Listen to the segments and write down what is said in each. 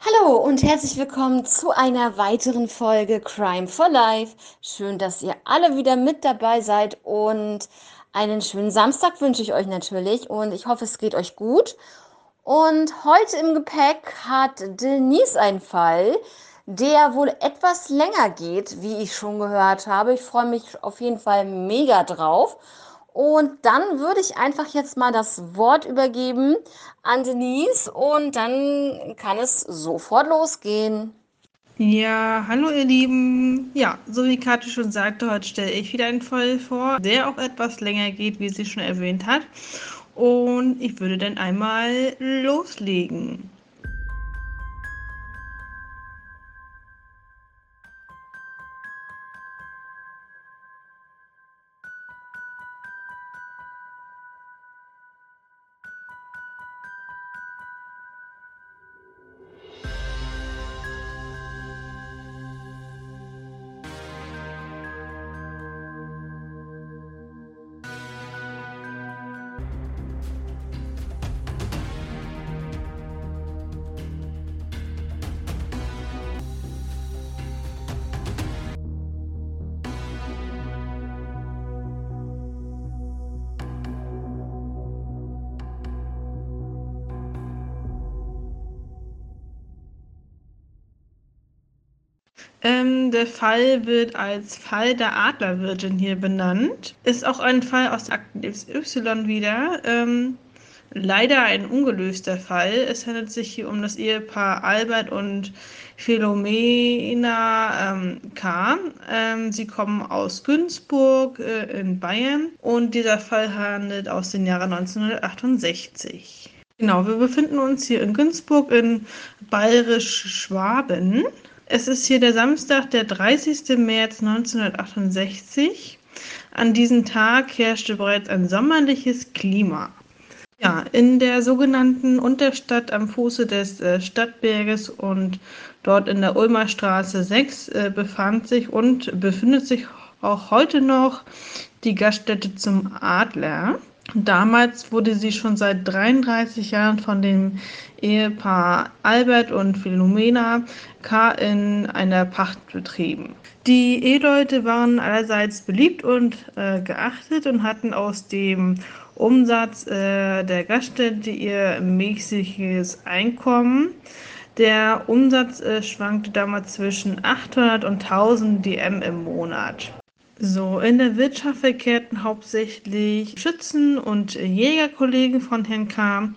Hallo und herzlich willkommen zu einer weiteren Folge Crime for Life. Schön, dass ihr alle wieder mit dabei seid und einen schönen Samstag wünsche ich euch natürlich und ich hoffe, es geht euch gut. Und heute im Gepäck hat Denise einen Fall, der wohl etwas länger geht, wie ich schon gehört habe. Ich freue mich auf jeden Fall mega drauf. Und dann würde ich einfach jetzt mal das Wort übergeben an Denise und dann kann es sofort losgehen. Ja, hallo ihr Lieben. Ja, so wie Kathi schon sagte, heute stelle ich wieder einen Fall vor, der auch etwas länger geht, wie sie schon erwähnt hat. Und ich würde dann einmal loslegen. Ähm, der Fall wird als Fall der Adlerwirtin hier benannt. Ist auch ein Fall aus Akten XY wieder. Ähm, leider ein ungelöster Fall. Es handelt sich hier um das Ehepaar Albert und Philomena ähm, K. Ähm, sie kommen aus Günzburg äh, in Bayern und dieser Fall handelt aus dem Jahre 1968. Genau, wir befinden uns hier in Günzburg in Bayerisch-Schwaben. Es ist hier der Samstag, der 30. März 1968. An diesem Tag herrschte bereits ein sommerliches Klima. Ja, in der sogenannten Unterstadt am Fuße des äh, Stadtberges und dort in der Ulmer Straße 6 äh, befand sich und befindet sich auch heute noch die Gaststätte zum Adler. Damals wurde sie schon seit 33 Jahren von dem Ehepaar Albert und Philomena K. in einer Pacht betrieben. Die Eheleute waren allerseits beliebt und äh, geachtet und hatten aus dem Umsatz äh, der Gaststätte ihr mäßiges Einkommen. Der Umsatz äh, schwankte damals zwischen 800 und 1000 DM im Monat. So, in der Wirtschaft verkehrten hauptsächlich Schützen und Jägerkollegen von Herrn K.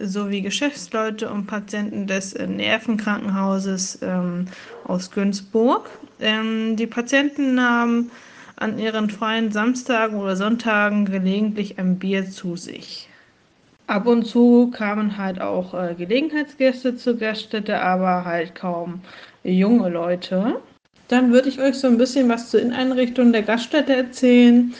sowie Geschäftsleute und Patienten des Nervenkrankenhauses ähm, aus Günzburg. Ähm, die Patienten nahmen an ihren freien Samstagen oder Sonntagen gelegentlich ein Bier zu sich. Ab und zu kamen halt auch äh, Gelegenheitsgäste zur Gaststätte, aber halt kaum junge Leute. Dann würde ich euch so ein bisschen was zur Inneneinrichtung der Gaststätte erzählen,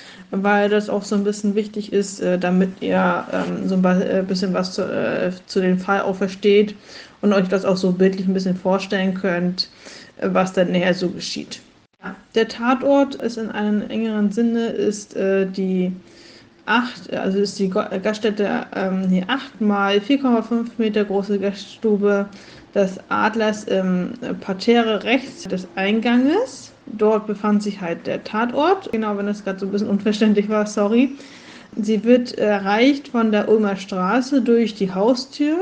weil das auch so ein bisschen wichtig ist, äh, damit ihr ähm, so ein äh, bisschen was zu, äh, zu dem Fall auch versteht und euch das auch so bildlich ein bisschen vorstellen könnt, was dann näher so geschieht. Der Tatort ist in einem engeren Sinne ist äh, die acht, also ist die Gaststätte ähm, die 8 mal 4,5 Meter große Gaststube des Adlers im Parterre rechts des Einganges. Dort befand sich halt der Tatort. Genau, wenn das gerade so ein bisschen unverständlich war, sorry. Sie wird erreicht von der Ulmer Straße durch die Haustür,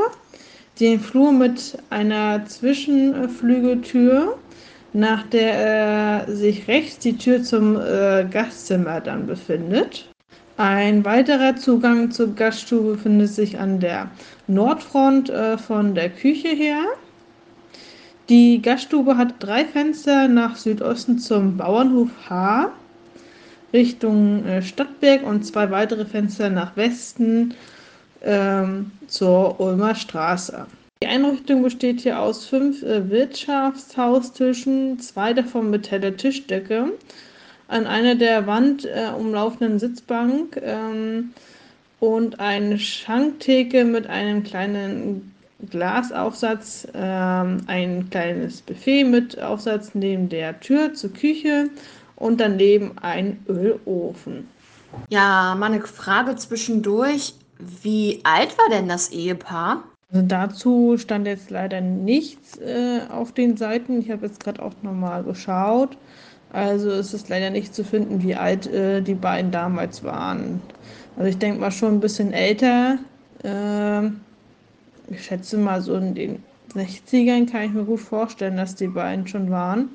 den Flur mit einer Zwischenflügeltür, nach der äh, sich rechts die Tür zum äh, Gastzimmer dann befindet. Ein weiterer Zugang zur Gaststube befindet sich an der Nordfront äh, von der Küche her. Die Gaststube hat drei Fenster nach Südosten zum Bauernhof H Richtung äh, Stadtberg und zwei weitere Fenster nach Westen ähm, zur Ulmer Straße. Die Einrichtung besteht hier aus fünf äh, Wirtschaftshaustischen, zwei davon mit heller Tischdecke an einer der Wand äh, umlaufenden Sitzbank ähm, und eine Schanktheke mit einem kleinen Glasaufsatz, ähm, ein kleines Buffet mit Aufsatz neben der Tür zur Küche und daneben ein Ölofen. Ja, mal eine Frage zwischendurch. Wie alt war denn das Ehepaar? Also dazu stand jetzt leider nichts äh, auf den Seiten. Ich habe jetzt gerade auch nochmal geschaut. Also es ist leider nicht zu finden, wie alt äh, die beiden damals waren. Also ich denke mal schon ein bisschen älter. Äh, ich schätze mal so in den 60ern kann ich mir gut vorstellen, dass die beiden schon waren.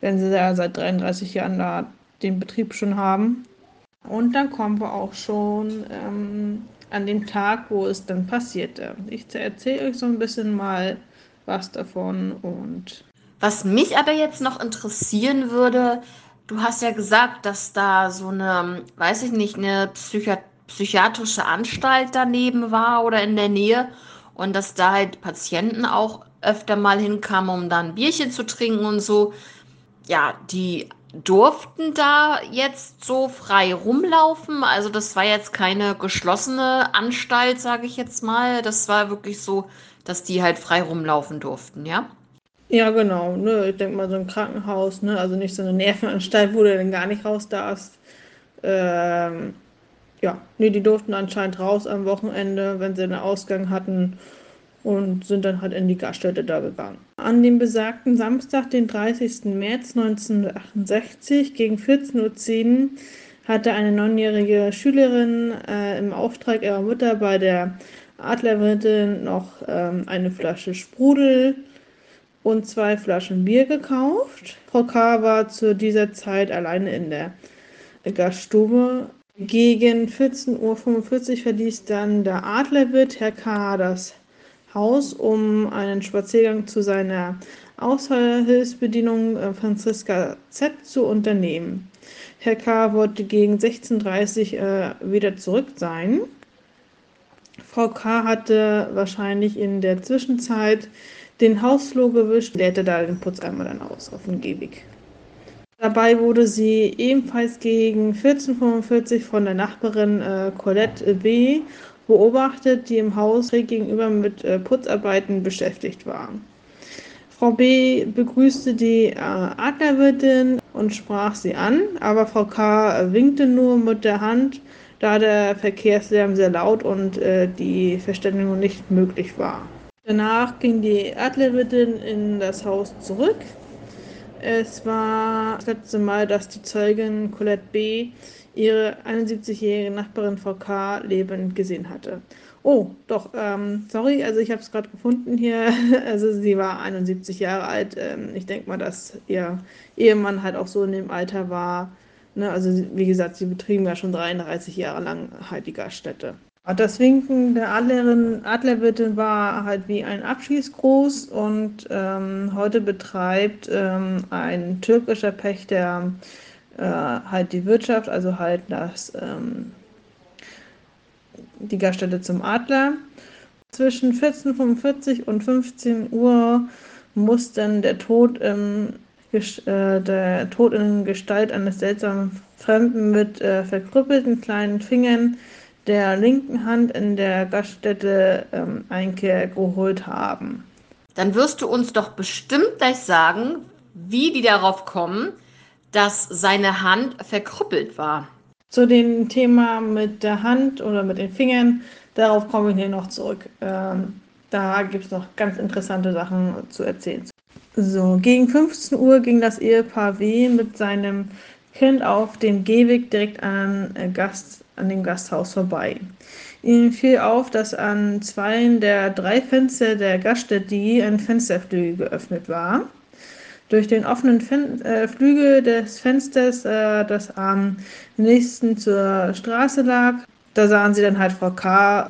Wenn sie ja seit 33 Jahren da den Betrieb schon haben. Und dann kommen wir auch schon ähm, an dem Tag, wo es dann passierte. Ich erzähle euch so ein bisschen mal was davon und. Was mich aber jetzt noch interessieren würde, du hast ja gesagt, dass da so eine, weiß ich nicht, eine Psychi psychiatrische Anstalt daneben war oder in der Nähe und dass da halt Patienten auch öfter mal hinkamen, um da ein Bierchen zu trinken und so. Ja, die durften da jetzt so frei rumlaufen. Also das war jetzt keine geschlossene Anstalt, sage ich jetzt mal. Das war wirklich so, dass die halt frei rumlaufen durften, ja? Ja, genau. Ne? Ich denke mal so ein Krankenhaus, ne? also nicht so eine Nervenanstalt, wo du dann gar nicht raus darfst. Ähm, ja, nee, die durften anscheinend raus am Wochenende, wenn sie einen Ausgang hatten und sind dann halt in die Gaststätte da gegangen. An dem besagten Samstag, den 30. März 1968 gegen 14.10 Uhr hatte eine neunjährige Schülerin äh, im Auftrag ihrer Mutter bei der Adlerwirtin noch ähm, eine Flasche Sprudel und zwei Flaschen Bier gekauft. Frau K. war zu dieser Zeit alleine in der Gaststube. Gegen 14.45 Uhr verließ dann der Adlerwirt Herr K. das Haus, um einen Spaziergang zu seiner Aushilfsbedienung äh, Franziska Z zu unternehmen. Herr K. wollte gegen 16.30 Uhr äh, wieder zurück sein. Frau K. hatte wahrscheinlich in der Zwischenzeit den Hausflur gewischt, leerte da den Putzeimer dann aus auf dem Gehweg. Dabei wurde sie ebenfalls gegen 14.45 Uhr von der Nachbarin äh, Colette B beobachtet, die im Haus gegenüber mit äh, Putzarbeiten beschäftigt war. Frau B. begrüßte die äh, Adlerwirtin und sprach sie an, aber Frau K. winkte nur mit der Hand, da der Verkehrslärm sehr laut und äh, die Verständigung nicht möglich war. Danach ging die Adlerwirtin in das Haus zurück. Es war das letzte Mal, dass die Zeugin Colette B ihre 71-jährige Nachbarin Frau K. lebend gesehen hatte. Oh, doch, ähm, sorry, also ich habe es gerade gefunden hier. Also sie war 71 Jahre alt. Ähm, ich denke mal, dass ihr Ehemann halt auch so in dem Alter war. Ne? Also wie gesagt, sie betrieben ja schon 33 Jahre lang halt Gaststätte. Das Winken der Adlerin, Adlerwirtin war halt wie ein Abschiedsgruß und ähm, heute betreibt ähm, ein türkischer Pächter äh, halt die Wirtschaft, also halt das, ähm, die Gaststätte zum Adler. Zwischen 14.45 und 15 Uhr muss dann der Tod, im, äh, der Tod in Gestalt eines seltsamen Fremden mit äh, verkrüppelten kleinen Fingern der linken Hand in der Gaststätte ähm, Einkehr geholt haben. Dann wirst du uns doch bestimmt gleich sagen, wie die darauf kommen, dass seine Hand verkrüppelt war. Zu dem Thema mit der Hand oder mit den Fingern, darauf komme ich hier noch zurück. Ähm, da gibt es noch ganz interessante Sachen zu erzählen. So, gegen 15 Uhr ging das Ehepaar W mit seinem Kind auf dem Gehweg direkt an, äh, Gast, an dem Gasthaus vorbei. Ihnen fiel auf, dass an zwei der drei Fenster der Gaststätte ein Fensterflügel geöffnet war. Durch den offenen Fen äh, Flügel des Fensters, äh, das am nächsten zur Straße lag, da sahen sie dann halt Frau K.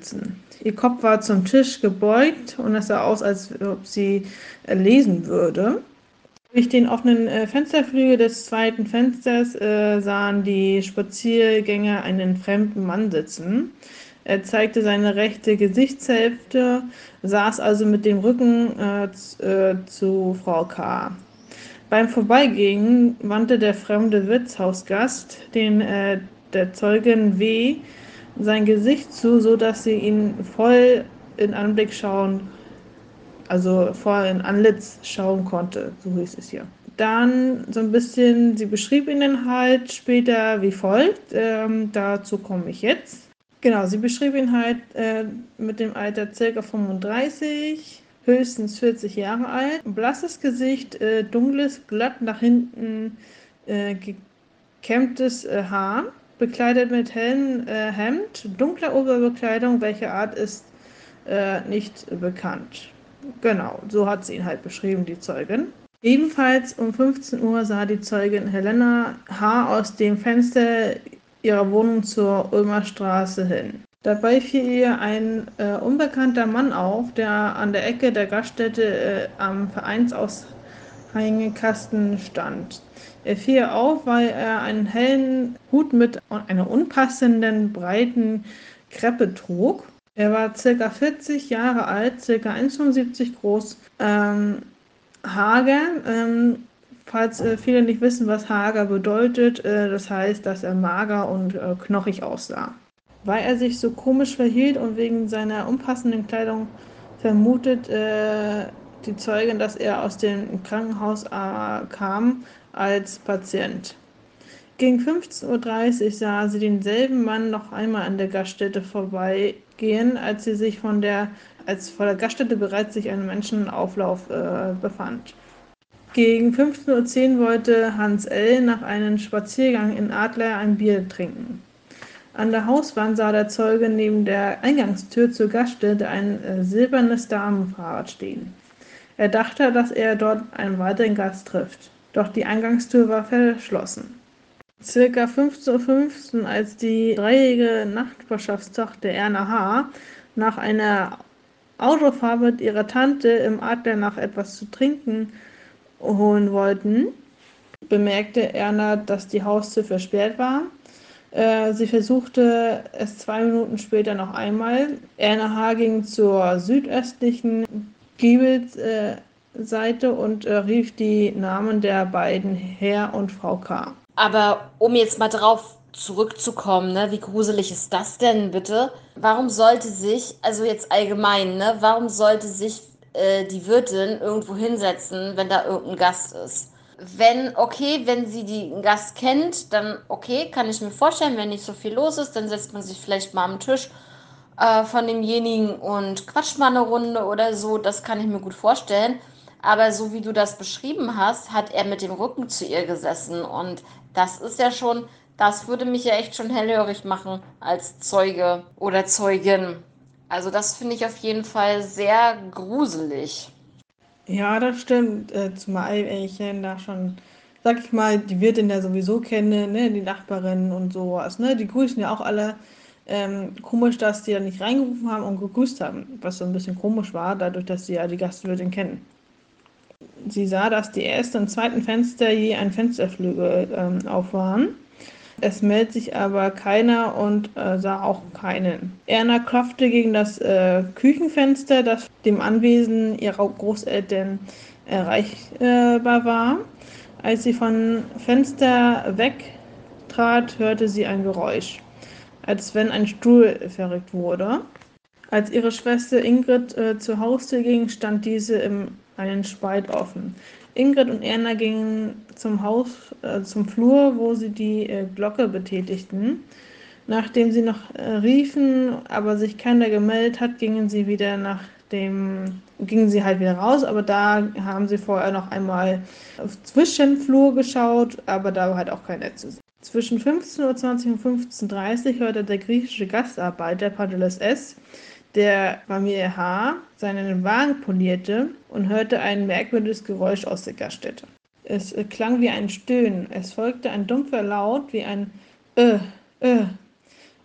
Ihr Kopf war zum Tisch gebeugt und es sah aus, als ob sie äh, lesen würde. Durch den offenen äh, Fensterflügel des zweiten Fensters äh, sahen die Spaziergänger einen fremden Mann sitzen. Er zeigte seine rechte Gesichtshälfte, saß also mit dem Rücken äh, zu Frau K. Beim Vorbeigehen wandte der fremde Wirtshausgast den äh, der Zeugin W. sein Gesicht zu, so dass sie ihn voll in Anblick schauen, also voll in Anlitz schauen konnte, so hieß es hier. Dann so ein bisschen, sie beschrieb ihn dann halt später wie folgt, ähm, dazu komme ich jetzt. Genau, sie beschrieb ihn halt äh, mit dem Alter ca. 35, höchstens 40 Jahre alt, blasses Gesicht, äh, dunkles, glatt nach hinten äh, gekämmtes äh, Haar, bekleidet mit hellem äh, Hemd, dunkler Oberbekleidung, welche Art ist äh, nicht bekannt. Genau, so hat sie ihn halt beschrieben, die Zeugin. Ebenfalls um 15 Uhr sah die Zeugin Helena H. aus dem Fenster ihrer Wohnung zur Ulmer Straße hin. Dabei fiel ihr ein äh, unbekannter Mann auf, der an der Ecke der Gaststätte äh, am Vereinshängekasten stand. Er fiel auf, weil er einen hellen Hut mit einer unpassenden breiten Kreppe trug. Er war circa 40 Jahre alt, circa 1,75 groß, ähm, hager. Ähm, falls äh, viele nicht wissen, was hager bedeutet, äh, das heißt, dass er mager und äh, knochig aussah. Weil er sich so komisch verhielt und wegen seiner unpassenden Kleidung vermutet äh, die Zeugin, dass er aus dem Krankenhaus äh, kam als Patient. Gegen 15.30 Uhr sah sie denselben Mann noch einmal an der Gaststätte vorbeigehen, als sie sich von der, als vor der Gaststätte bereits sich ein Menschenauflauf äh, befand. Gegen 15.10 Uhr wollte Hans L. nach einem Spaziergang in Adler ein Bier trinken. An der Hauswand sah der Zeuge neben der Eingangstür zur Gaststätte ein äh, silbernes Damenfahrrad stehen. Er dachte, dass er dort einen weiteren Gast trifft, doch die Eingangstür war verschlossen. Circa 15.15 Uhr, als die dreijährige Nachbarschaftstochter Erna H. nach einer Autofahrt mit ihrer Tante im Adler nach etwas zu trinken holen wollten, bemerkte Erna, dass die Haustür versperrt war äh, sie versuchte es zwei Minuten später noch einmal. Erna H. ging zur südöstlichen Giebelseite äh, und äh, rief die Namen der beiden Herr und Frau K. Aber um jetzt mal drauf zurückzukommen, ne, wie gruselig ist das denn bitte? Warum sollte sich, also jetzt allgemein, ne, warum sollte sich äh, die Wirtin irgendwo hinsetzen, wenn da irgendein Gast ist? wenn, okay, wenn sie den Gast kennt, dann okay, kann ich mir vorstellen, wenn nicht so viel los ist, dann setzt man sich vielleicht mal am Tisch äh, von demjenigen und quatscht mal eine Runde oder so. Das kann ich mir gut vorstellen. Aber so wie du das beschrieben hast, hat er mit dem Rücken zu ihr gesessen. Und das ist ja schon, das würde mich ja echt schon hellhörig machen als Zeuge oder Zeugin. Also das finde ich auf jeden Fall sehr gruselig. Ja, das stimmt. Äh, zumal ich da schon, sag ich mal, die Wirtin ja sowieso kenne, ne, die Nachbarin und sowas, ne, die grüßen ja auch alle. Ähm, komisch, dass die ja nicht reingerufen haben und gegrüßt haben, was so ein bisschen komisch war, dadurch, dass sie ja die Gastwirtin kennen. Sie sah, dass die ersten und zweiten Fenster je ein Fensterflügel ähm, auf waren. Es meldet sich aber keiner und äh, sah auch keinen. Erna klopfte gegen das äh, Küchenfenster, das dem Anwesen ihrer Großeltern erreichbar war. Als sie vom Fenster wegtrat, hörte sie ein Geräusch, als wenn ein Stuhl verrückt wurde. Als ihre Schwester Ingrid äh, zur Haustür ging, stand diese im einen Spalt offen. Ingrid und Erna gingen zum Haus, äh, zum Flur, wo sie die äh, Glocke betätigten. Nachdem sie noch äh, riefen, aber sich keiner gemeldet hat, gingen sie wieder nach dem, gingen sie halt wieder raus, aber da haben sie vorher noch einmal auf Zwischenflur geschaut, aber da war halt auch keiner zu sehen. Zwischen 15.20 Uhr und 15.30 Uhr hörte der griechische Gastarbeiter Padeles S der Familie H. seinen Wagen polierte und hörte ein merkwürdiges Geräusch aus der Gaststätte. Es äh, klang wie ein Stöhnen. Es folgte ein dumpfer Laut wie ein äh, äh.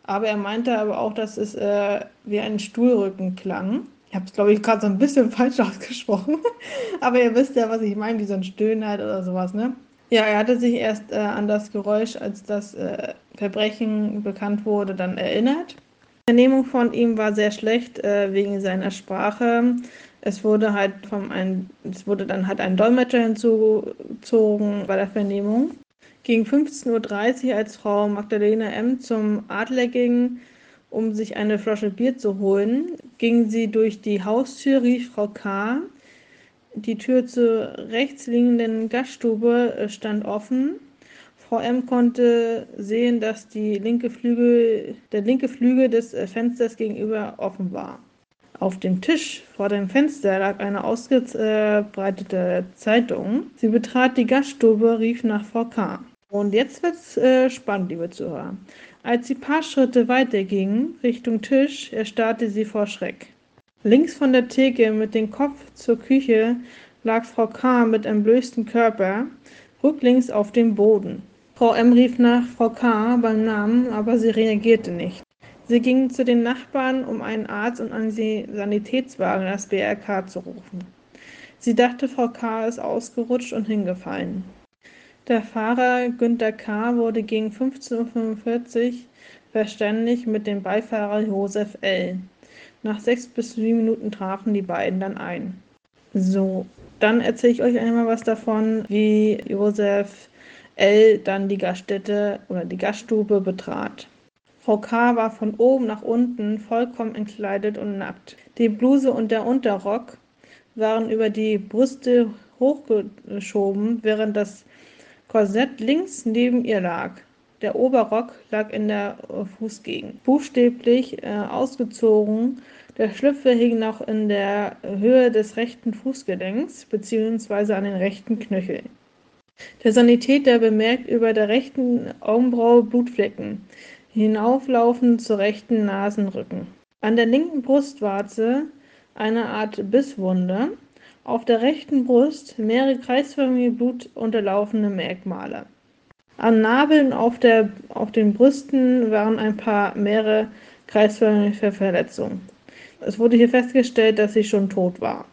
Aber er meinte aber auch, dass es äh, wie ein Stuhlrücken klang. Ich habe es, glaube ich, gerade so ein bisschen falsch ausgesprochen. aber ihr wisst ja, was ich meine, wie so ein Stöhnen halt oder sowas, ne? Ja, er hatte sich erst äh, an das Geräusch, als das äh, Verbrechen bekannt wurde, dann erinnert. Vernehmung von ihm war sehr schlecht äh, wegen seiner Sprache. Es wurde halt vom ein, es wurde dann halt ein Dolmetscher hinzugezogen bei der Vernehmung. Gegen 15.30 Uhr, als Frau Magdalena M. zum Adler ging, um sich eine Flasche Bier zu holen, ging sie durch die Haustür, rief Frau K. Die Tür zur rechts liegenden Gaststube äh, stand offen. Frau M. konnte sehen, dass die linke Flügel, der linke Flügel des äh, Fensters gegenüber offen war. Auf dem Tisch vor dem Fenster lag eine ausgebreitete Zeitung. Sie betrat die Gaststube, rief nach Frau K. Und jetzt wird's äh, spannend, liebe Zuhörer. Als sie paar Schritte weiterging, Richtung Tisch, erstarrte sie vor Schreck. Links von der Theke mit dem Kopf zur Küche lag Frau K. mit entblößtem Körper, rücklings auf dem Boden. Frau M. rief nach Frau K. beim Namen, aber sie reagierte nicht. Sie ging zu den Nachbarn, um einen Arzt und einen Sanitätswagen das BRK zu rufen. Sie dachte, Frau K. ist ausgerutscht und hingefallen. Der Fahrer Günter K. wurde gegen 15.45 Uhr verständigt mit dem Beifahrer Josef L. Nach sechs bis sieben Minuten trafen die beiden dann ein. So, dann erzähle ich euch einmal was davon, wie Josef L. dann die Gaststätte oder die Gaststube betrat. Frau K. war von oben nach unten vollkommen entkleidet und nackt. Die Bluse und der Unterrock waren über die Brüste hochgeschoben, während das Korsett links neben ihr lag. Der Oberrock lag in der Fußgegend, buchstäblich äh, ausgezogen. Der Schlüpfer hing noch in der Höhe des rechten Fußgelenks bzw. an den rechten Knöcheln. Der Sanitäter bemerkt über der rechten Augenbraue Blutflecken hinauflaufend zur rechten Nasenrücken. An der linken Brustwarze eine Art Bisswunde, auf der rechten Brust mehrere kreisförmige blutunterlaufende Merkmale. An Nabeln auf, der, auf den Brüsten waren ein paar mehrere kreisförmige Verletzungen. Es wurde hier festgestellt, dass sie schon tot war.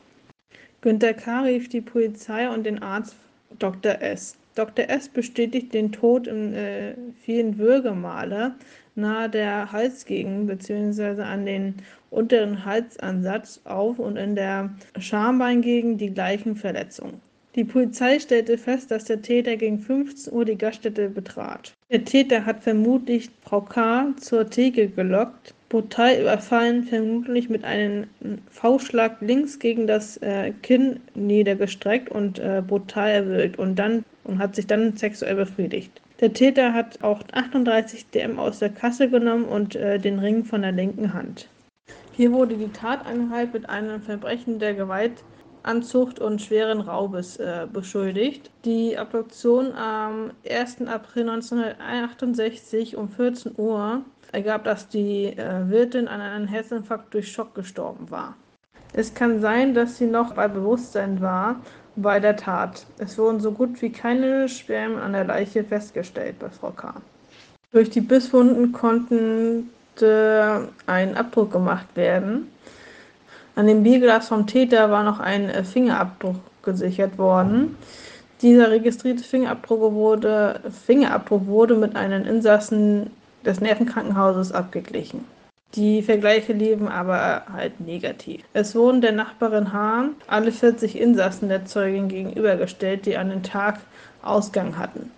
Günter K. rief die Polizei und den Arzt Dr. S. Dr. S. bestätigt den Tod in äh, vielen Würgemale nahe der Halsgegend bzw. an den unteren Halsansatz auf und in der Schambeingegend die gleichen Verletzungen. Die Polizei stellte fest, dass der Täter gegen 15 Uhr die Gaststätte betrat. Der Täter hat vermutlich Frau K. zur Theke gelockt, brutal überfallen, vermutlich mit einem V-Schlag links gegen das äh, Kinn niedergestreckt und äh, brutal erwürgt und dann und hat sich dann sexuell befriedigt. Der Täter hat auch 38 DM aus der Kasse genommen und äh, den Ring von der linken Hand. Hier wurde die Tateinheit mit einem Verbrechen der Gewaltanzucht und schweren Raubes äh, beschuldigt. Die Abduktion am 1. April 1968 um 14 Uhr ergab, dass die äh, Wirtin an einem Herzinfarkt durch Schock gestorben war. Es kann sein, dass sie noch bei Bewusstsein war bei der Tat. Es wurden so gut wie keine Spermien an der Leiche festgestellt bei Frau K. Durch die Bisswunden konnte ein Abdruck gemacht werden. An dem Bierglas vom Täter war noch ein äh, Fingerabdruck gesichert worden. Dieser registrierte Fingerabdruck wurde, Fingerabdruck wurde mit einem Insassen des Nervenkrankenhauses abgeglichen. Die Vergleiche liefen aber halt negativ. Es wurden der Nachbarin H. alle 40 Insassen der Zeugin gegenübergestellt, die an den Tag Ausgang hatten.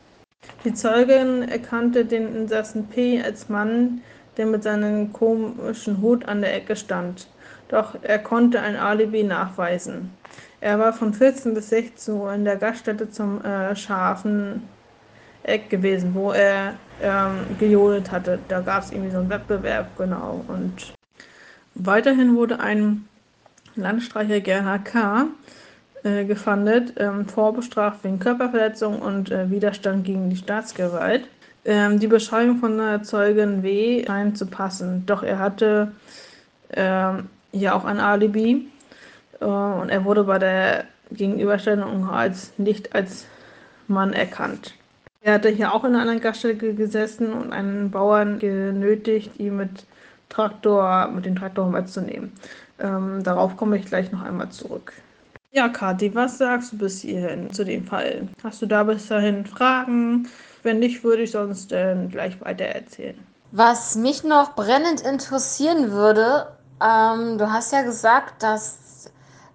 Die Zeugin erkannte den Insassen P. als Mann, der mit seinem komischen Hut an der Ecke stand. Doch er konnte ein Alibi nachweisen. Er war von 14 bis 16 Uhr in der Gaststätte zum äh, scharfen Eck gewesen, wo er ähm, gejodet hatte. Da gab es irgendwie so einen Wettbewerb, genau. Und weiterhin wurde ein Landstreicher Gerhard K. Äh, gefandet, ähm, vorbestraft wegen Körperverletzung und äh, Widerstand gegen die Staatsgewalt. Ähm, die Beschreibung von der Zeugin W. scheint zu passen, doch er hatte ähm, hier auch ein Alibi äh, und er wurde bei der Gegenüberstellung als nicht als Mann erkannt. Er hatte hier auch in einer Gaststätte gesessen und einen Bauern genötigt, ihn mit Traktor, mit dem Traktor mitzunehmen. Ähm, darauf komme ich gleich noch einmal zurück. Ja, Kathi, was sagst du bis hierhin zu dem Fall? Hast du da bis dahin Fragen? Wenn nicht, würde ich sonst äh, gleich weiter erzählen. Was mich noch brennend interessieren würde, ähm, du hast ja gesagt, dass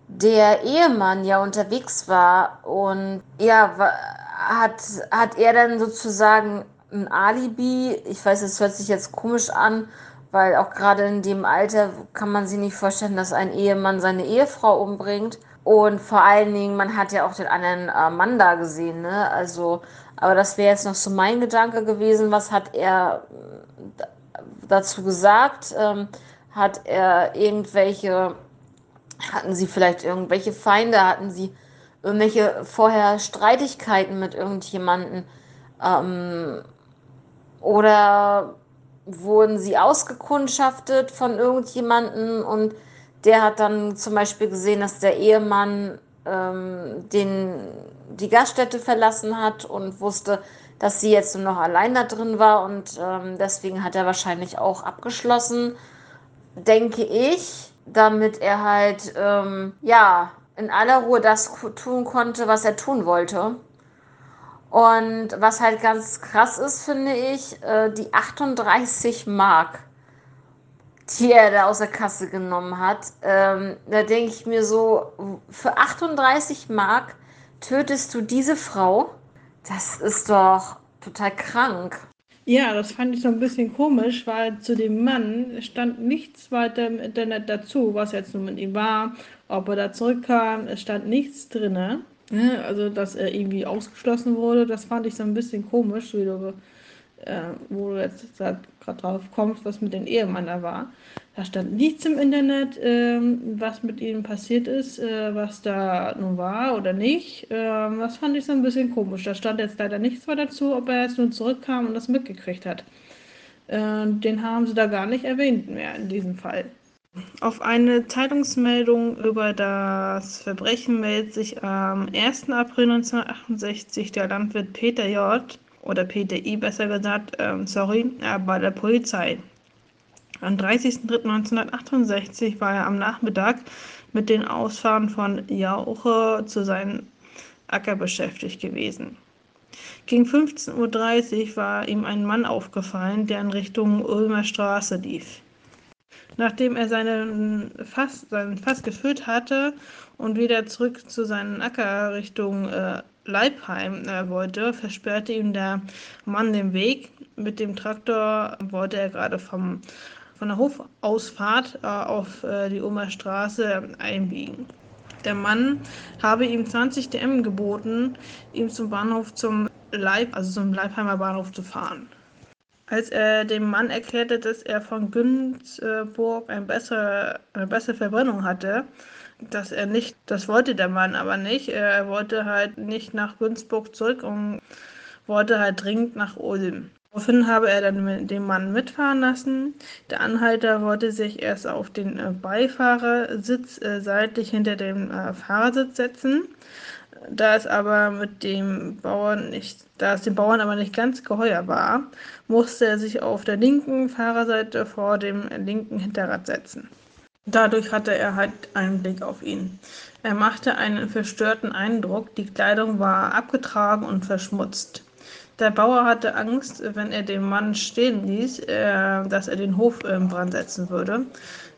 der Ehemann ja unterwegs war und ja, hat, hat er dann sozusagen ein Alibi? Ich weiß, es hört sich jetzt komisch an, weil auch gerade in dem Alter kann man sich nicht vorstellen, dass ein Ehemann seine Ehefrau umbringt. und vor allen Dingen, man hat ja auch den anderen äh, Mann da gesehen, ne? Also, aber das wäre jetzt noch so mein Gedanke gewesen. Was hat er äh, dazu gesagt? Ähm, hat er irgendwelche, hatten sie vielleicht irgendwelche Feinde? Hatten sie irgendwelche vorher Streitigkeiten mit irgendjemanden? Ähm, oder wurden sie ausgekundschaftet von irgendjemanden und der hat dann zum Beispiel gesehen, dass der Ehemann ähm, den, die Gaststätte verlassen hat und wusste, dass sie jetzt nur noch allein da drin war und ähm, deswegen hat er wahrscheinlich auch abgeschlossen, denke ich, damit er halt ja in aller Ruhe das tun konnte, was er tun wollte. Und was halt ganz krass ist, finde ich, äh, die 38 Mark, die er da aus der Kasse genommen hat. Ähm, da denke ich mir so, für 38 Mark tötest du diese Frau? Das ist doch total krank. Ja, das fand ich so ein bisschen komisch, weil zu dem Mann stand nichts weiter im Internet dazu, was jetzt nun mit ihm war, ob er da zurückkam, es stand nichts drin. Ne? Also, dass er irgendwie ausgeschlossen wurde, das fand ich so ein bisschen komisch, wie du, äh, wo du jetzt gerade drauf kommst, was mit dem Ehemann da war. Da stand nichts im Internet, ähm, was mit ihm passiert ist, äh, was da nun war oder nicht. Ähm, das fand ich so ein bisschen komisch. Da stand jetzt leider nichts mehr dazu, ob er jetzt nun zurückkam und das mitgekriegt hat. Äh, den haben sie da gar nicht erwähnt mehr in diesem Fall. Auf eine Zeitungsmeldung über das Verbrechen meldet sich am 1. April 1968 der Landwirt Peter J. oder Peter I. besser gesagt, ähm, sorry, äh, bei der Polizei. Am 30.03.1968 war er am Nachmittag mit den Ausfahren von Jauche zu seinem Acker beschäftigt gewesen. Gegen 15.30 Uhr war ihm ein Mann aufgefallen, der in Richtung Ulmer Straße lief. Nachdem er seinen Fass, seinen Fass gefüllt hatte und wieder zurück zu seinem Acker Richtung äh, Leibheim äh, wollte, versperrte ihm der Mann den Weg. Mit dem Traktor wollte er gerade vom, von der Hofausfahrt äh, auf äh, die Omer Straße einbiegen. Der Mann habe ihm 20 DM geboten, ihm zum Bahnhof zum Leib, also zum Leibheimer Bahnhof zu fahren. Als er dem Mann erklärte, dass er von Günzburg ein bessere, eine bessere Verbrennung hatte, dass er nicht, das wollte der Mann aber nicht. Er wollte halt nicht nach Günzburg zurück und wollte halt dringend nach Ulm. Daraufhin habe er dann den Mann mitfahren lassen. Der Anhalter wollte sich erst auf den äh, Beifahrersitz äh, seitlich hinter dem äh, Fahrersitz setzen. Da es aber mit dem Bauern nicht, da es dem Bauern aber nicht ganz geheuer war, musste er sich auf der linken Fahrerseite vor dem linken Hinterrad setzen. Dadurch hatte er halt einen Blick auf ihn. Er machte einen verstörten Eindruck, die Kleidung war abgetragen und verschmutzt. Der Bauer hatte Angst, wenn er den Mann stehen ließ, äh, dass er den Hof in Brand setzen würde.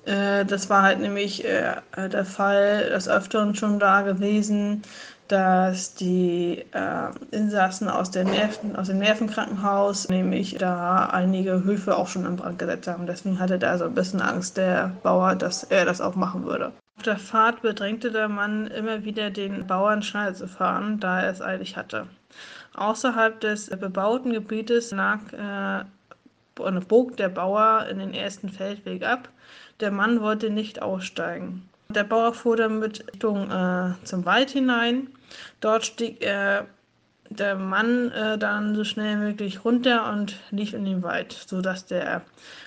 Äh, das war halt nämlich äh, der Fall des Öfteren schon da gewesen, dass die äh, Insassen aus, Nerven, aus dem Nervenkrankenhaus nämlich da einige Höfe auch schon in Brand gesetzt haben. Deswegen hatte da so ein bisschen Angst der Bauer, dass er das auch machen würde. Auf der Fahrt bedrängte der Mann immer wieder den Bauern schnell zu fahren, da er es eilig hatte. Außerhalb des bebauten Gebietes lag äh, bog der Bauer in den ersten Feldweg ab. Der Mann wollte nicht aussteigen. Der Bauer fuhr dann mit Richtung äh, zum Wald hinein. Dort stieg er, der Mann äh, dann so schnell wie möglich runter und lief in den Wald, sodass der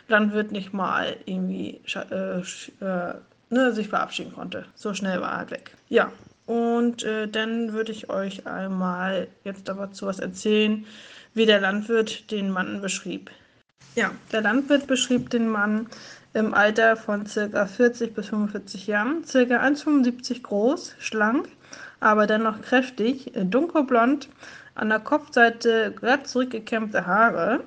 Landwirt nicht mal irgendwie äh, äh, ne, sich verabschieden konnte. So schnell war er weg. Ja, und äh, dann würde ich euch einmal jetzt dazu was erzählen, wie der Landwirt den Mann beschrieb. Ja, der Landwirt beschrieb den Mann im Alter von ca. 40 bis 45 Jahren, ca. 1,75 groß, schlank, aber dennoch kräftig, dunkelblond, an der Kopfseite glatt zurückgekämmte Haare,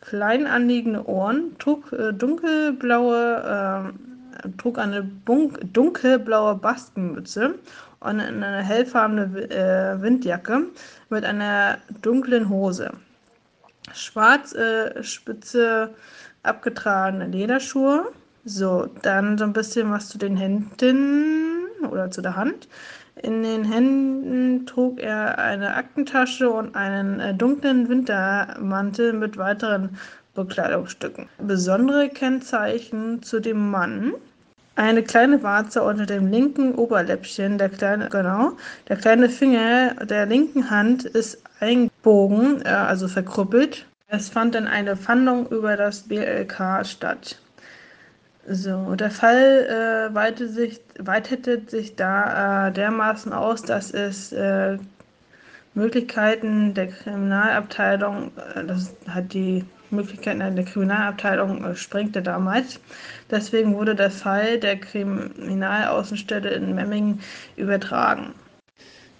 klein anliegende Ohren, trug äh, dunkelblaue, äh, trug eine dunkelblaue Baskenmütze und eine hellfarbene äh, Windjacke mit einer dunklen Hose. Schwarz, äh, spitze abgetragene Lederschuhe. So, dann so ein bisschen was zu den Händen. oder zu der Hand. In den Händen trug er eine Aktentasche und einen äh, dunklen Wintermantel mit weiteren Bekleidungsstücken. Besondere Kennzeichen zu dem Mann. Eine kleine Warze unter dem linken Oberläppchen, der kleine, genau, der kleine Finger der linken Hand ist eingebogen, äh, also verkrüppelt. Es fand dann eine Fahndung über das BLK statt. So, der Fall äh, weitete, sich, weitete sich da äh, dermaßen aus, dass es äh, Möglichkeiten der Kriminalabteilung, äh, das hat die Möglichkeiten der Kriminalabteilung äh, sprengte damals. Deswegen wurde der Fall der Kriminalaußenstelle in Memmingen übertragen.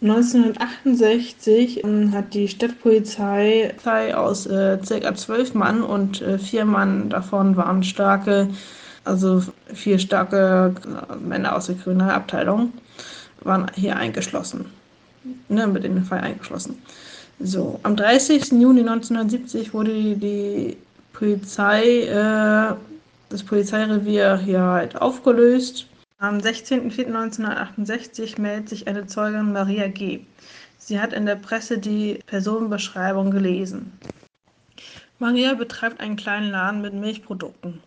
1968 ähm, hat die Stadtpolizei aus äh, ca. zwölf Mann und äh, vier Mann davon waren starke also vier starke äh, Männer aus der Kriminalabteilung waren hier eingeschlossen. Ne, mit in den Fall eingeschlossen. So, am 30. Juni 1970 wurde die, Polizei, äh, das Polizeirevier hier halt aufgelöst. Am 16.04.1968 meldet sich eine Zeugin Maria G. Sie hat in der Presse die Personenbeschreibung gelesen. Maria betreibt einen kleinen Laden mit Milchprodukten.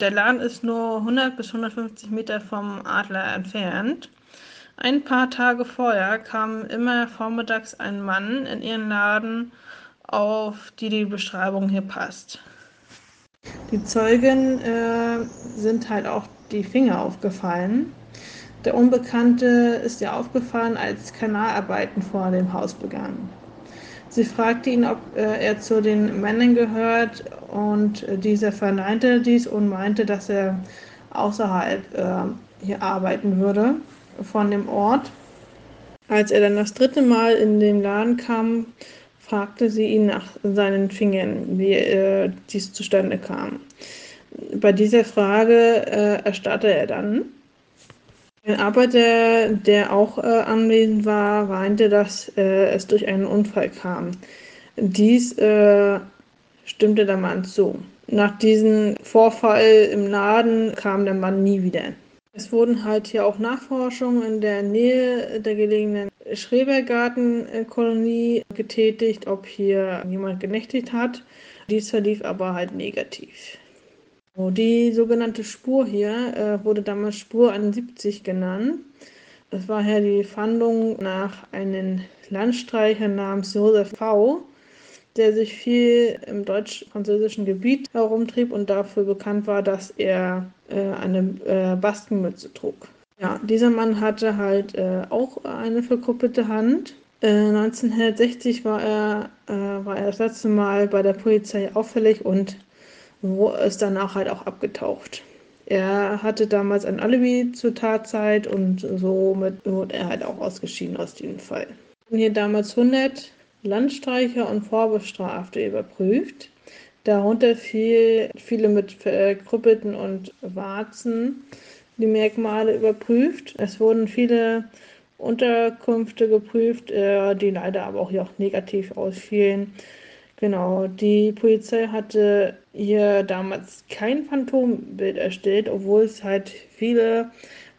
Der Laden ist nur 100 bis 150 Meter vom Adler entfernt. Ein paar Tage vorher kam immer vormittags ein Mann in ihren Laden, auf die die Beschreibung hier passt. Die Zeugen äh, sind halt auch die Finger aufgefallen. Der Unbekannte ist ihr aufgefallen, als Kanalarbeiten vor dem Haus begannen. Sie fragte ihn, ob äh, er zu den Männern gehört und äh, dieser verneinte dies und meinte, dass er außerhalb äh, hier arbeiten würde von dem Ort. Als er dann das dritte Mal in den Laden kam, fragte sie ihn nach seinen Fingern, wie äh, dies zustande kam. Bei dieser Frage äh, erstarrte er dann ein Arbeiter, der auch äh, anwesend war, weinte, dass äh, es durch einen Unfall kam. Dies äh, stimmte der Mann zu. Nach diesem Vorfall im Laden kam der Mann nie wieder. Es wurden halt hier auch Nachforschungen in der Nähe der gelegenen Schrebergartenkolonie getätigt, ob hier jemand genächtigt hat. Dies verlief aber halt negativ. Die sogenannte Spur hier äh, wurde damals Spur 71 genannt. Das war ja die Fahndung nach einem Landstreicher namens Josef V., der sich viel im deutsch-französischen Gebiet herumtrieb und dafür bekannt war, dass er äh, eine äh, Baskenmütze trug. Ja, dieser Mann hatte halt äh, auch eine verkrüppelte Hand. 1960 äh, war er, äh, war er das letzte Mal bei der Polizei auffällig und wo ist danach halt auch abgetaucht. Er hatte damals ein Alibi zur Tatzeit und somit wurde er halt auch ausgeschieden aus diesem Fall. Hier damals 100 Landstreicher und Vorbestrafte überprüft. Darunter viel, viele mit verkrüppelten und Warzen die Merkmale überprüft. Es wurden viele Unterkünfte geprüft, äh, die leider aber auch hier auch negativ ausfielen. Genau, die Polizei hatte hier damals kein Phantombild erstellt, obwohl es halt viele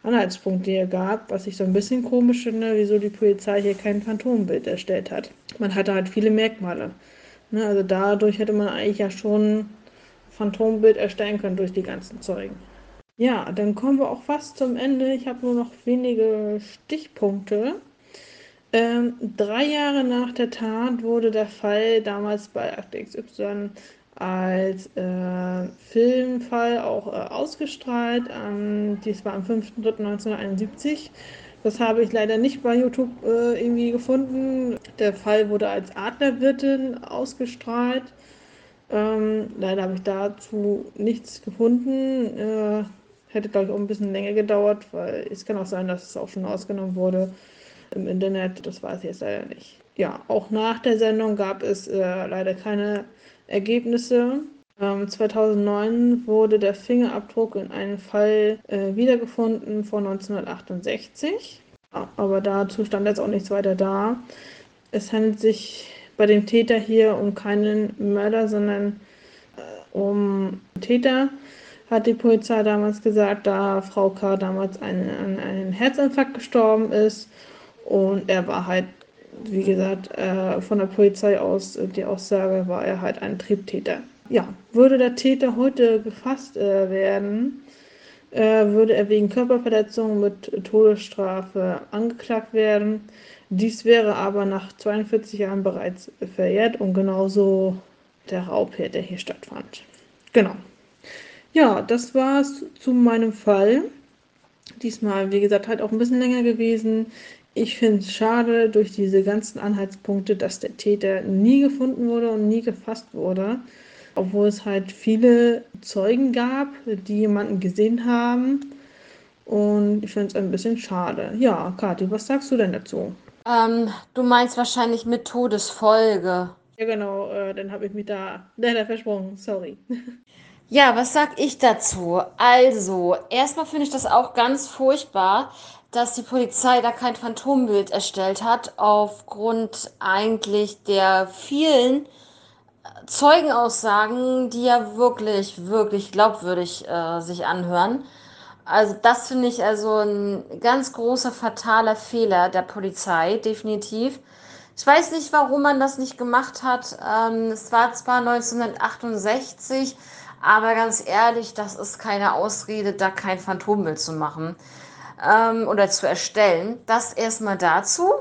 Anhaltspunkte hier gab, was ich so ein bisschen komisch finde, wieso die Polizei hier kein Phantombild erstellt hat. Man hatte halt viele Merkmale. Ne, also dadurch hätte man eigentlich ja schon Phantombild erstellen können durch die ganzen Zeugen. Ja, dann kommen wir auch fast zum Ende. Ich habe nur noch wenige Stichpunkte. Ähm, drei Jahre nach der Tat wurde der Fall damals bei Akte XY als äh, Filmfall auch äh, ausgestrahlt. Ähm, dies war am 5.3.1971. Das habe ich leider nicht bei YouTube äh, irgendwie gefunden. Der Fall wurde als Adlerwirtin ausgestrahlt. Ähm, leider habe ich dazu nichts gefunden. Äh, hätte, glaube ich, auch ein bisschen länger gedauert, weil es kann auch sein, dass es auch schon ausgenommen wurde im Internet. Das weiß ich jetzt leider nicht. Ja, auch nach der Sendung gab es äh, leider keine Ergebnisse. Ähm, 2009 wurde der Fingerabdruck in einem Fall äh, wiedergefunden von 1968. Aber dazu stand jetzt auch nichts weiter da. Es handelt sich bei dem Täter hier um keinen Mörder, sondern äh, um Täter hat die Polizei damals gesagt, da Frau K. damals an einen, einen Herzinfarkt gestorben ist. Und er war halt, wie gesagt, äh, von der Polizei aus, die Aussage war er halt ein Triebtäter. Ja, würde der Täter heute gefasst äh, werden, äh, würde er wegen Körperverletzung mit Todesstrafe angeklagt werden. Dies wäre aber nach 42 Jahren bereits verjährt und genauso der Raub hier, der hier stattfand. Genau. Ja, das war's zu meinem Fall. Diesmal, wie gesagt, halt auch ein bisschen länger gewesen. Ich finde es schade durch diese ganzen Anhaltspunkte, dass der Täter nie gefunden wurde und nie gefasst wurde. Obwohl es halt viele Zeugen gab, die jemanden gesehen haben. Und ich finde es ein bisschen schade. Ja, Kathi, was sagst du denn dazu? Ähm, du meinst wahrscheinlich mit Todesfolge. Ja, genau, äh, dann habe ich mich da leider versprochen. Sorry. Ja, was sag ich dazu? Also, erstmal finde ich das auch ganz furchtbar, dass die Polizei da kein Phantombild erstellt hat, aufgrund eigentlich der vielen Zeugenaussagen, die ja wirklich, wirklich glaubwürdig äh, sich anhören. Also das finde ich also ein ganz großer fataler Fehler der Polizei, definitiv. Ich weiß nicht, warum man das nicht gemacht hat. Ähm, es war zwar 1968, aber ganz ehrlich, das ist keine Ausrede, da kein Phantombild zu machen ähm, oder zu erstellen. Das erstmal dazu.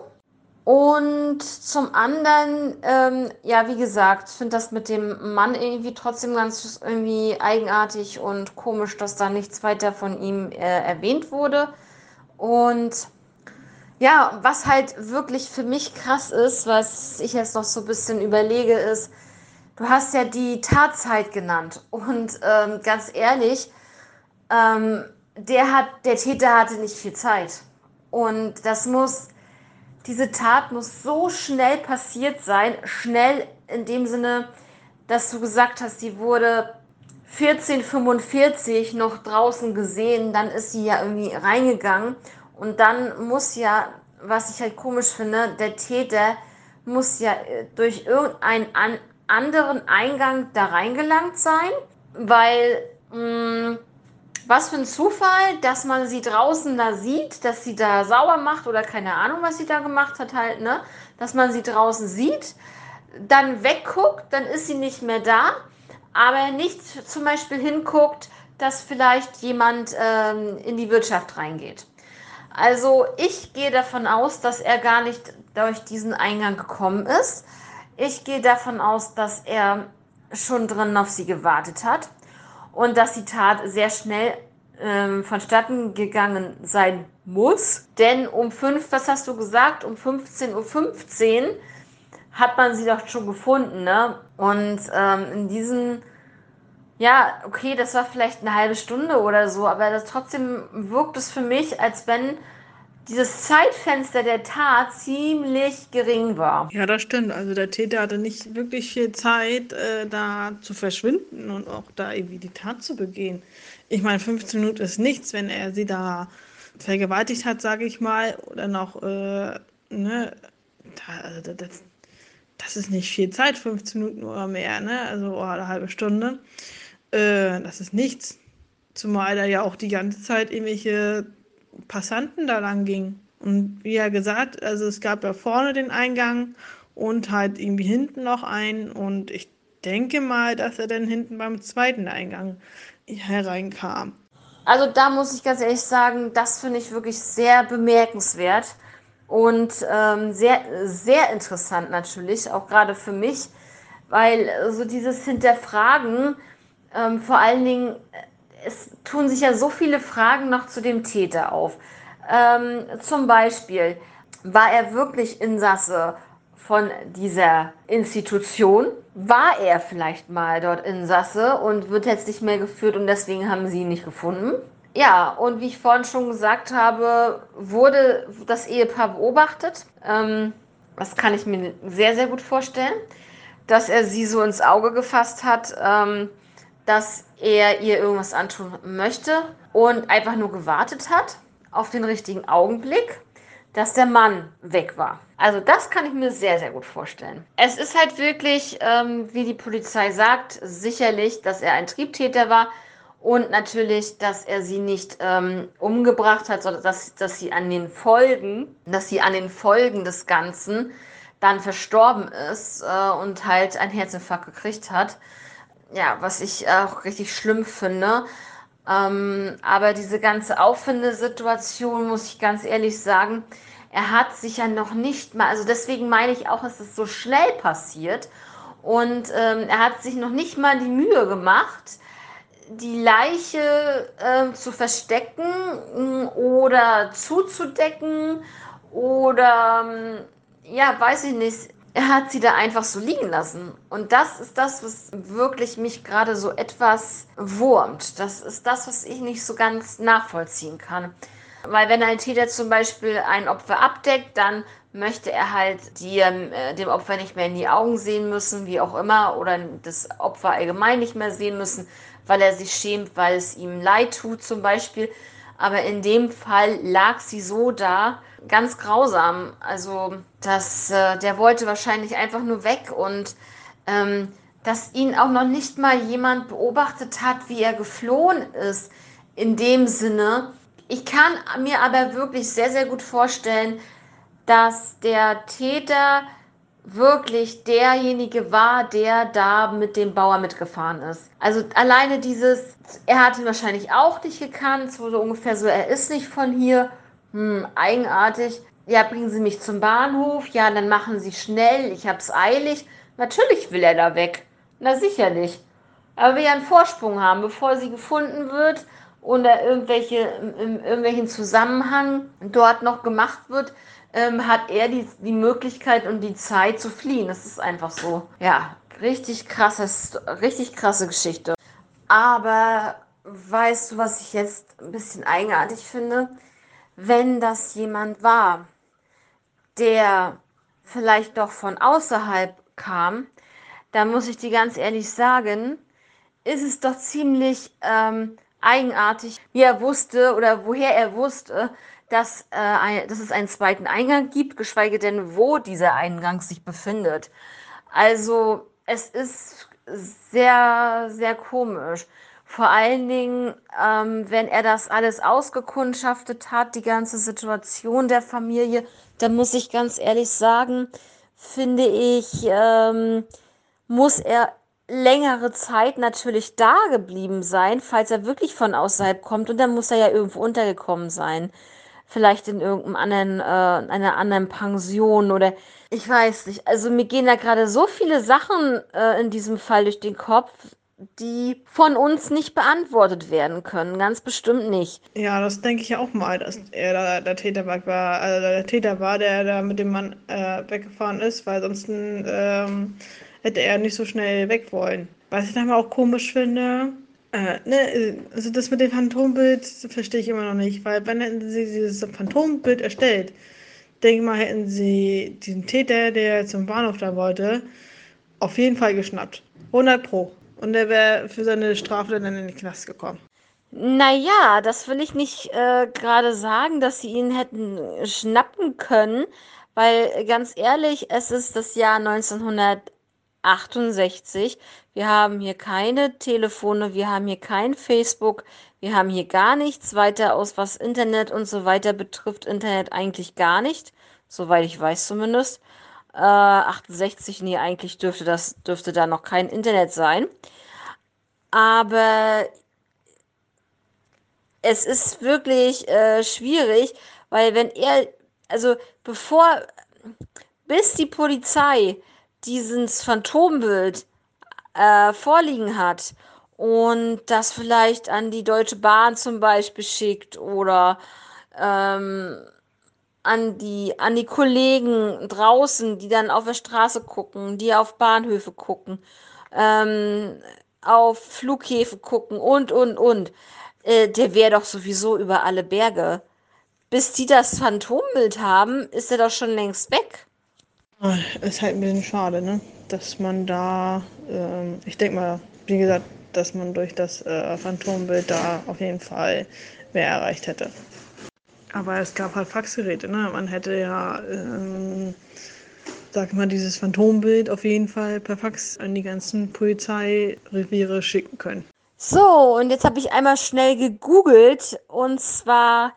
Und zum anderen, ähm, ja, wie gesagt, finde das mit dem Mann irgendwie trotzdem ganz irgendwie eigenartig und komisch, dass da nichts weiter von ihm äh, erwähnt wurde. Und ja, was halt wirklich für mich krass ist, was ich jetzt noch so ein bisschen überlege, ist, Du hast ja die Tatzeit genannt und ähm, ganz ehrlich, ähm, der, hat, der Täter hatte nicht viel Zeit. Und das muss, diese Tat muss so schnell passiert sein, schnell in dem Sinne, dass du gesagt hast, sie wurde 1445 noch draußen gesehen, dann ist sie ja irgendwie reingegangen und dann muss ja, was ich halt komisch finde, der Täter muss ja äh, durch irgendeinen anderen Eingang da reingelangt sein, weil mh, hm, was für ein Zufall, dass man sie draußen da sieht, dass sie da sauber macht oder keine Ahnung, was sie da gemacht hat halt, ne? Dass man sie draußen sieht, dann wegguckt, dann ist sie nicht mehr da, aber nicht zum Beispiel hinguckt, dass vielleicht jemand ähm, in die Wirtschaft reingeht. Also ich gehe davon aus, dass er gar nicht durch diesen Eingang gekommen ist, ich gehe davon aus, dass er schon drin auf sie gewartet hat und dass die Tat sehr schnell ähm, vonstatten gegangen sein muss. Denn um 5, was hast du gesagt, um 15.15 Uhr 15 hat man sie doch schon gefunden. Ne? Und ähm, in diesen, ja, okay, das war vielleicht eine halbe Stunde oder so, aber das, trotzdem wirkt es für mich, als wenn dieses Zeitfenster der Tat ziemlich gering war. Ja, das stimmt. Also der Täter hatte nicht wirklich viel Zeit, äh, da zu verschwinden und auch da irgendwie die Tat zu begehen. Ich meine, 15 Minuten ist nichts, wenn er sie da vergewaltigt hat, sage ich mal, oder noch, äh, ne, da, also das, das ist nicht viel Zeit, 15 Minuten oder mehr, ne, also oder eine halbe Stunde. Äh, das ist nichts. Zumal er ja auch die ganze Zeit irgendwelche Passanten da lang ging. Und wie er gesagt, also es gab ja vorne den Eingang und halt irgendwie hinten noch einen. Und ich denke mal, dass er dann hinten beim zweiten Eingang hereinkam. Also da muss ich ganz ehrlich sagen, das finde ich wirklich sehr bemerkenswert und ähm, sehr, sehr interessant natürlich, auch gerade für mich, weil so dieses Hinterfragen, ähm, vor allen Dingen es tun sich ja so viele Fragen noch zu dem Täter auf. Ähm, zum Beispiel, war er wirklich Insasse von dieser Institution? War er vielleicht mal dort Insasse und wird jetzt nicht mehr geführt und deswegen haben sie ihn nicht gefunden? Ja, und wie ich vorhin schon gesagt habe, wurde das Ehepaar beobachtet. Ähm, das kann ich mir sehr, sehr gut vorstellen, dass er sie so ins Auge gefasst hat. Ähm, dass er ihr irgendwas antun möchte und einfach nur gewartet hat auf den richtigen Augenblick, dass der Mann weg war. Also das kann ich mir sehr, sehr gut vorstellen. Es ist halt wirklich, ähm, wie die Polizei sagt, sicherlich, dass er ein Triebtäter war Und natürlich, dass er sie nicht ähm, umgebracht hat, sondern dass, dass sie an den Folgen, dass sie an den Folgen des Ganzen dann verstorben ist äh, und halt einen Herzinfarkt gekriegt hat. Ja, was ich auch richtig schlimm finde. Ähm, aber diese ganze Auffindesituation, muss ich ganz ehrlich sagen, er hat sich ja noch nicht mal, also deswegen meine ich auch, dass es so schnell passiert. Und ähm, er hat sich noch nicht mal die Mühe gemacht, die Leiche äh, zu verstecken mm, oder zuzudecken oder ähm, ja, weiß ich nicht. Er hat sie da einfach so liegen lassen. Und das ist das, was wirklich mich gerade so etwas wurmt. Das ist das, was ich nicht so ganz nachvollziehen kann. Weil wenn ein Täter zum Beispiel ein Opfer abdeckt, dann möchte er halt die, äh, dem Opfer nicht mehr in die Augen sehen müssen, wie auch immer, oder das Opfer allgemein nicht mehr sehen müssen, weil er sich schämt, weil es ihm leid tut zum Beispiel. Aber in dem Fall lag sie so da, ganz grausam. Also, dass äh, der wollte wahrscheinlich einfach nur weg und ähm, dass ihn auch noch nicht mal jemand beobachtet hat, wie er geflohen ist. In dem Sinne. Ich kann mir aber wirklich sehr, sehr gut vorstellen, dass der Täter wirklich derjenige war, der da mit dem Bauer mitgefahren ist. Also alleine dieses, er hat ihn wahrscheinlich auch nicht gekannt, so, ungefähr so, er ist nicht von hier, hm, eigenartig. Ja, bringen Sie mich zum Bahnhof, ja, dann machen Sie schnell, ich hab's eilig. Natürlich will er da weg. Na sicherlich. Aber wir ja einen Vorsprung haben, bevor sie gefunden wird oder irgendwelche, in irgendwelchen Zusammenhang dort noch gemacht wird, ähm, hat er die, die Möglichkeit und die Zeit zu fliehen. Das ist einfach so. Ja, richtig krasses, richtig krasse Geschichte. Aber weißt du, was ich jetzt ein bisschen eigenartig finde? Wenn das jemand war, der vielleicht doch von außerhalb kam, dann muss ich dir ganz ehrlich sagen, ist es doch ziemlich ähm, eigenartig, wie er wusste oder woher er wusste, dass, äh, ein, dass es einen zweiten Eingang gibt, geschweige denn, wo dieser Eingang sich befindet. Also es ist sehr, sehr komisch. Vor allen Dingen, ähm, wenn er das alles ausgekundschaftet hat, die ganze Situation der Familie, dann muss ich ganz ehrlich sagen, finde ich, ähm, muss er längere Zeit natürlich da geblieben sein, falls er wirklich von außerhalb kommt. Und dann muss er ja irgendwo untergekommen sein vielleicht in irgendeinem anderen, äh, einer anderen Pension oder ich weiß nicht. Also mir gehen da gerade so viele Sachen äh, in diesem Fall durch den Kopf, die von uns nicht beantwortet werden können. Ganz bestimmt nicht. Ja, das denke ich ja auch mal, dass er da der Täter war, also der Täter war, der da mit dem Mann äh, weggefahren ist, weil sonst ähm, hätte er nicht so schnell weg wollen. Was ich dann auch komisch finde, äh, ne, also das mit dem Phantombild verstehe ich immer noch nicht, weil wenn hätten sie dieses Phantombild erstellt, denke mal, hätten sie diesen Täter, der zum Bahnhof da wollte, auf jeden Fall geschnappt. 100 Pro. Und der wäre für seine Strafe dann in den Knast gekommen. Naja, das will ich nicht äh, gerade sagen, dass sie ihn hätten schnappen können, weil ganz ehrlich, es ist das Jahr 1900. 68. Wir haben hier keine Telefone, wir haben hier kein Facebook, wir haben hier gar nichts weiter aus, was Internet und so weiter betrifft. Internet eigentlich gar nicht, soweit ich weiß zumindest. Äh, 68, nee, eigentlich dürfte das dürfte da noch kein Internet sein. Aber es ist wirklich äh, schwierig, weil wenn er, also bevor, bis die Polizei dieses Phantombild äh, vorliegen hat und das vielleicht an die Deutsche Bahn zum Beispiel schickt oder ähm, an, die, an die Kollegen draußen, die dann auf der Straße gucken, die auf Bahnhöfe gucken, ähm, auf Flughäfen gucken und, und, und. Äh, der wäre doch sowieso über alle Berge. Bis die das Phantombild haben, ist er doch schon längst weg. Ist halt ein bisschen schade, ne? Dass man da, ähm, ich denke mal, wie gesagt, dass man durch das äh, Phantombild da auf jeden Fall mehr erreicht hätte. Aber es gab halt Faxgeräte, ne? Man hätte ja, ähm, sag mal, dieses Phantombild auf jeden Fall per Fax an die ganzen Polizeireviere schicken können. So, und jetzt habe ich einmal schnell gegoogelt und zwar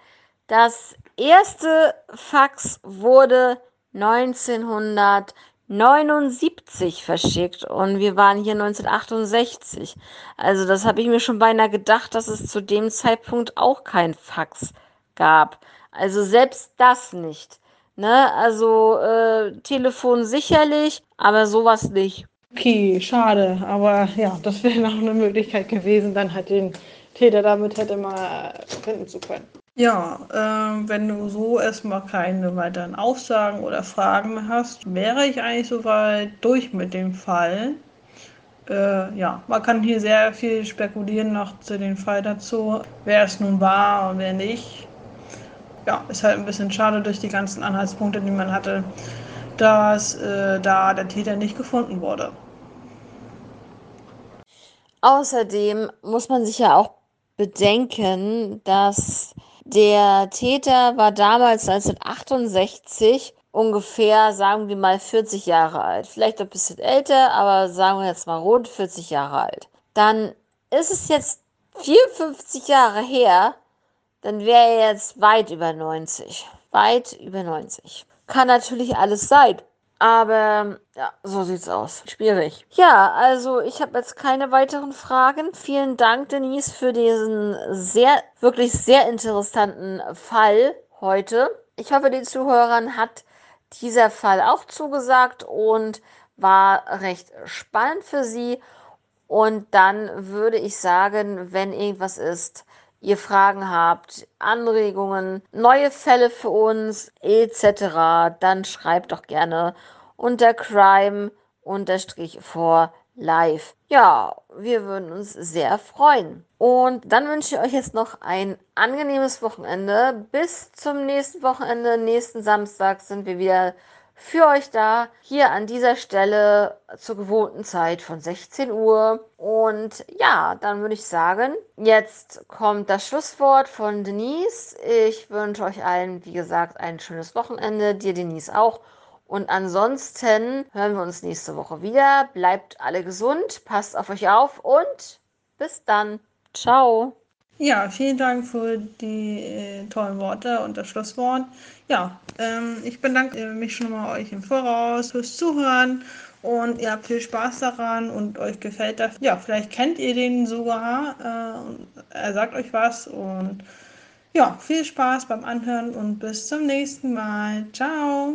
das erste Fax wurde 1979 verschickt und wir waren hier 1968. Also das habe ich mir schon beinahe gedacht, dass es zu dem Zeitpunkt auch kein Fax gab. Also selbst das nicht. Ne? Also äh, Telefon sicherlich, aber sowas nicht. Okay, schade, aber ja, das wäre noch eine Möglichkeit gewesen, dann halt den Täter damit hätte mal finden zu können. Ja, äh, wenn du so erstmal keine weiteren Aussagen oder Fragen mehr hast, wäre ich eigentlich soweit durch mit dem Fall. Äh, ja, man kann hier sehr viel spekulieren noch zu dem Fall dazu, wer es nun war und wer nicht. Ja, ist halt ein bisschen schade durch die ganzen Anhaltspunkte, die man hatte, dass äh, da der Täter nicht gefunden wurde. Außerdem muss man sich ja auch bedenken, dass der Täter war damals 1968 ungefähr, sagen wir mal, 40 Jahre alt. Vielleicht ein bisschen älter, aber sagen wir jetzt mal rund 40 Jahre alt. Dann ist es jetzt 54 Jahre her, dann wäre er jetzt weit über 90. Weit über 90. Kann natürlich alles sein. Aber ja, so sieht's aus. Schwierig. Ja, also ich habe jetzt keine weiteren Fragen. Vielen Dank, Denise, für diesen sehr, wirklich sehr interessanten Fall heute. Ich hoffe, den Zuhörern hat dieser Fall auch zugesagt und war recht spannend für sie. Und dann würde ich sagen, wenn irgendwas ist, ihr Fragen habt, Anregungen, neue Fälle für uns etc., dann schreibt doch gerne unter crime for live. Ja, wir würden uns sehr freuen. Und dann wünsche ich euch jetzt noch ein angenehmes Wochenende. Bis zum nächsten Wochenende. Nächsten Samstag sind wir wieder für euch da. Hier an dieser Stelle zur gewohnten Zeit von 16 Uhr. Und ja, dann würde ich sagen, jetzt kommt das Schlusswort von Denise. Ich wünsche euch allen, wie gesagt, ein schönes Wochenende. Dir, Denise, auch. Und ansonsten hören wir uns nächste Woche wieder. Bleibt alle gesund, passt auf euch auf und bis dann. Ciao. Ja, vielen Dank für die äh, tollen Worte und das Schlusswort. Ja, ähm, ich bedanke mich schon mal euch im Voraus fürs Zuhören und ihr habt viel Spaß daran und euch gefällt das. Ja, vielleicht kennt ihr den sogar. Äh, er sagt euch was und ja, viel Spaß beim Anhören und bis zum nächsten Mal. Ciao.